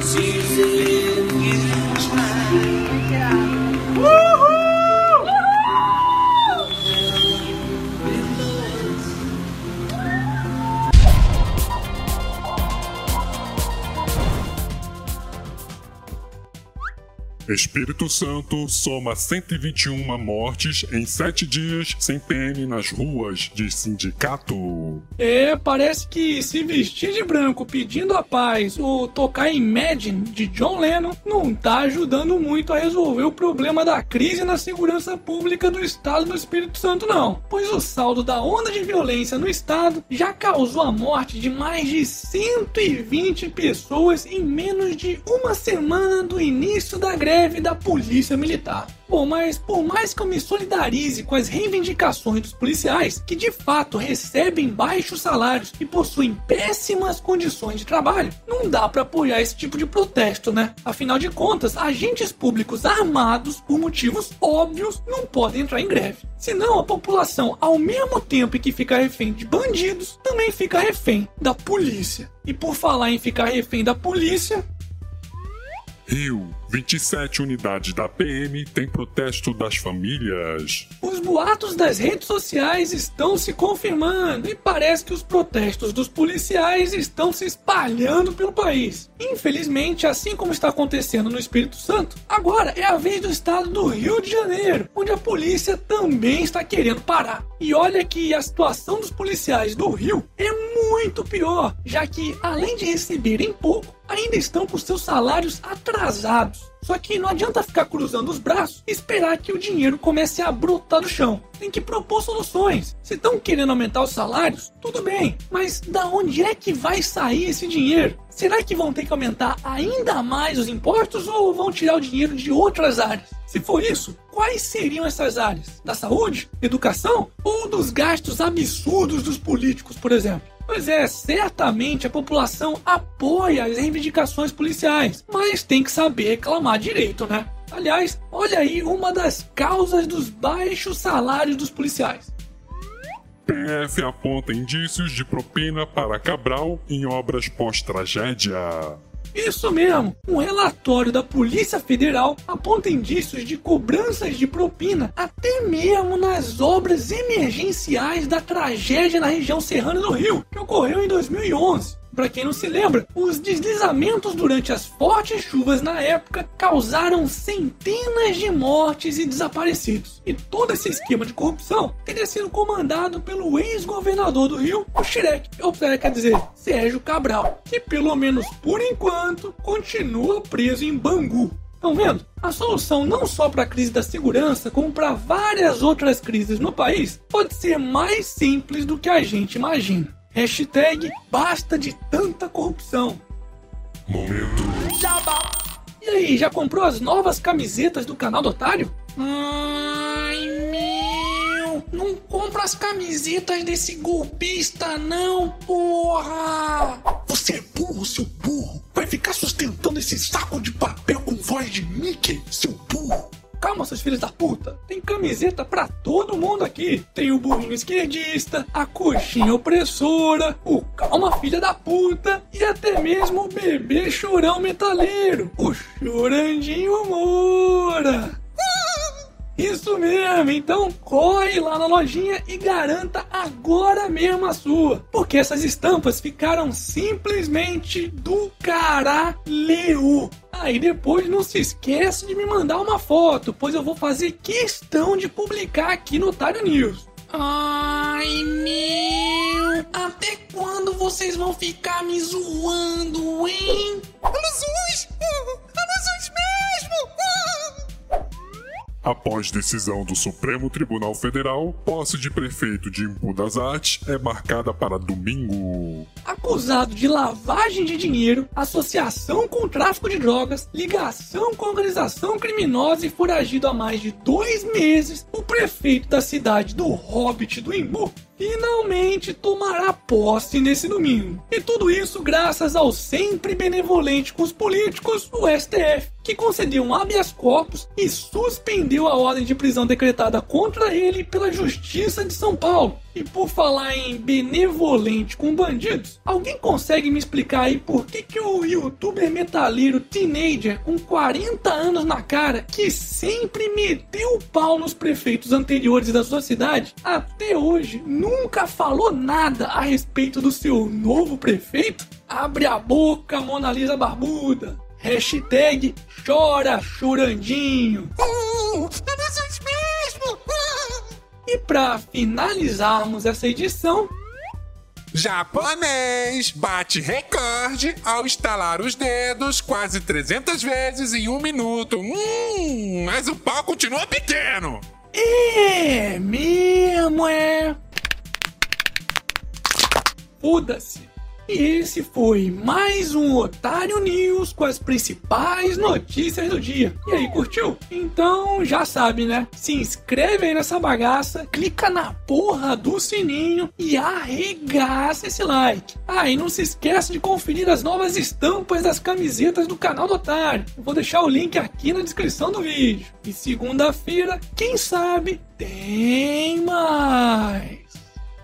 She's Espírito Santo soma 121 mortes em 7 dias sem PM nas ruas de sindicato. É, parece que se vestir de branco pedindo a paz ou tocar Imagine de John Lennon não tá ajudando muito a resolver o problema da crise na segurança pública do estado do Espírito Santo, não. Pois o saldo da onda de violência no estado já causou a morte de mais de 120 pessoas em menos de uma semana do início da greve greve da Polícia Militar. Bom, mas por mais que eu me solidarize com as reivindicações dos policiais, que de fato recebem baixos salários e possuem péssimas condições de trabalho, não dá para apoiar esse tipo de protesto, né? Afinal de contas, agentes públicos armados por motivos óbvios não podem entrar em greve. Senão a população, ao mesmo tempo que fica refém de bandidos, também fica refém da polícia. E por falar em ficar refém da polícia, Rio, 27 unidades da PM têm protesto das famílias. Os boatos das redes sociais estão se confirmando e parece que os protestos dos policiais estão se espalhando pelo país. Infelizmente, assim como está acontecendo no Espírito Santo, agora é a vez do estado do Rio de Janeiro, onde a polícia também está querendo parar. E olha que a situação dos policiais do Rio é muito pior, já que além de receberem pouco, ainda estão com seus salários atrasados. Só que não adianta ficar cruzando os braços e esperar que o dinheiro comece a brotar do chão. Tem que propor soluções. Se estão querendo aumentar os salários, tudo bem, mas da onde é que vai sair esse dinheiro? Será que vão ter que aumentar ainda mais os impostos ou vão tirar o dinheiro de outras áreas? Se for isso, quais seriam essas áreas? Da saúde, educação ou dos gastos absurdos dos políticos, por exemplo? Pois é, certamente a população apoia as reivindicações policiais, mas tem que saber reclamar direito, né? Aliás, olha aí uma das causas dos baixos salários dos policiais. PF aponta indícios de propina para Cabral em obras pós-tragédia. Isso mesmo! Um relatório da Polícia Federal aponta indícios de cobranças de propina até mesmo nas obras emergenciais da tragédia na região serrana do Rio, que ocorreu em 2011. Para quem não se lembra, os deslizamentos durante as fortes chuvas na época causaram centenas de mortes e desaparecidos. E todo esse esquema de corrupção teria sido comandado pelo ex-governador do Rio, o Shrek, ou quer dizer, Sérgio Cabral, que pelo menos por enquanto continua preso em Bangu. Estão vendo? A solução não só para a crise da segurança, como para várias outras crises no país, pode ser mais simples do que a gente imagina. Hashtag basta de tanta corrupção. Momento. Jabá. E aí, já comprou as novas camisetas do canal do Otário? Ai, meu! Não compra as camisetas desse golpista, não, porra! Você é burro, seu burro! Vai ficar sustentando esse saco de papel com voz de Mickey, seu burro! Calma, seus filhos da puta. Tem camiseta pra todo mundo aqui. Tem o burrinho esquerdista, a coxinha opressora, o calma filha da puta e até mesmo o bebê chorão metaleiro, o chorandinho Moura. Isso mesmo, então corre lá na lojinha e garanta agora mesmo a sua, porque essas estampas ficaram simplesmente do caralho. Aí depois não se esquece de me mandar uma foto, pois eu vou fazer questão de publicar aqui no Otário News. Ai meu, até quando vocês vão ficar me zoando, Após decisão do Supremo Tribunal Federal, posse de prefeito de Impu das Artes é marcada para domingo. Acusado de lavagem de dinheiro, associação com tráfico de drogas, ligação com organização criminosa e foragido há mais de dois meses, o prefeito da cidade do Hobbit do Imbu finalmente tomará posse nesse domingo. E tudo isso graças ao sempre benevolente com os políticos, o STF, que concedeu um habeas corpus e suspendeu a ordem de prisão decretada contra ele pela Justiça de São Paulo. E por falar em benevolente com bandidos, alguém consegue me explicar aí por que, que o youtuber metaleiro teenager com 40 anos na cara, que sempre meteu o pau nos prefeitos anteriores da sua cidade, até hoje nunca falou nada a respeito do seu novo prefeito? Abre a boca, Mona Lisa Barbuda! Hashtag chora chorandinho. Uh, nós mesmo! E para finalizarmos essa edição, Japonês bate recorde ao estalar os dedos quase 300 vezes em um minuto. Hum, mas o pau continua pequeno. é mesmo, é. Foda-se. E esse foi mais um Otário News com as principais notícias do dia. E aí, curtiu? Então já sabe, né? Se inscreve aí nessa bagaça, clica na porra do sininho e arregaça esse like. Ah, e não se esqueça de conferir as novas estampas das camisetas do canal do Otário. Eu vou deixar o link aqui na descrição do vídeo. E segunda-feira, quem sabe, tem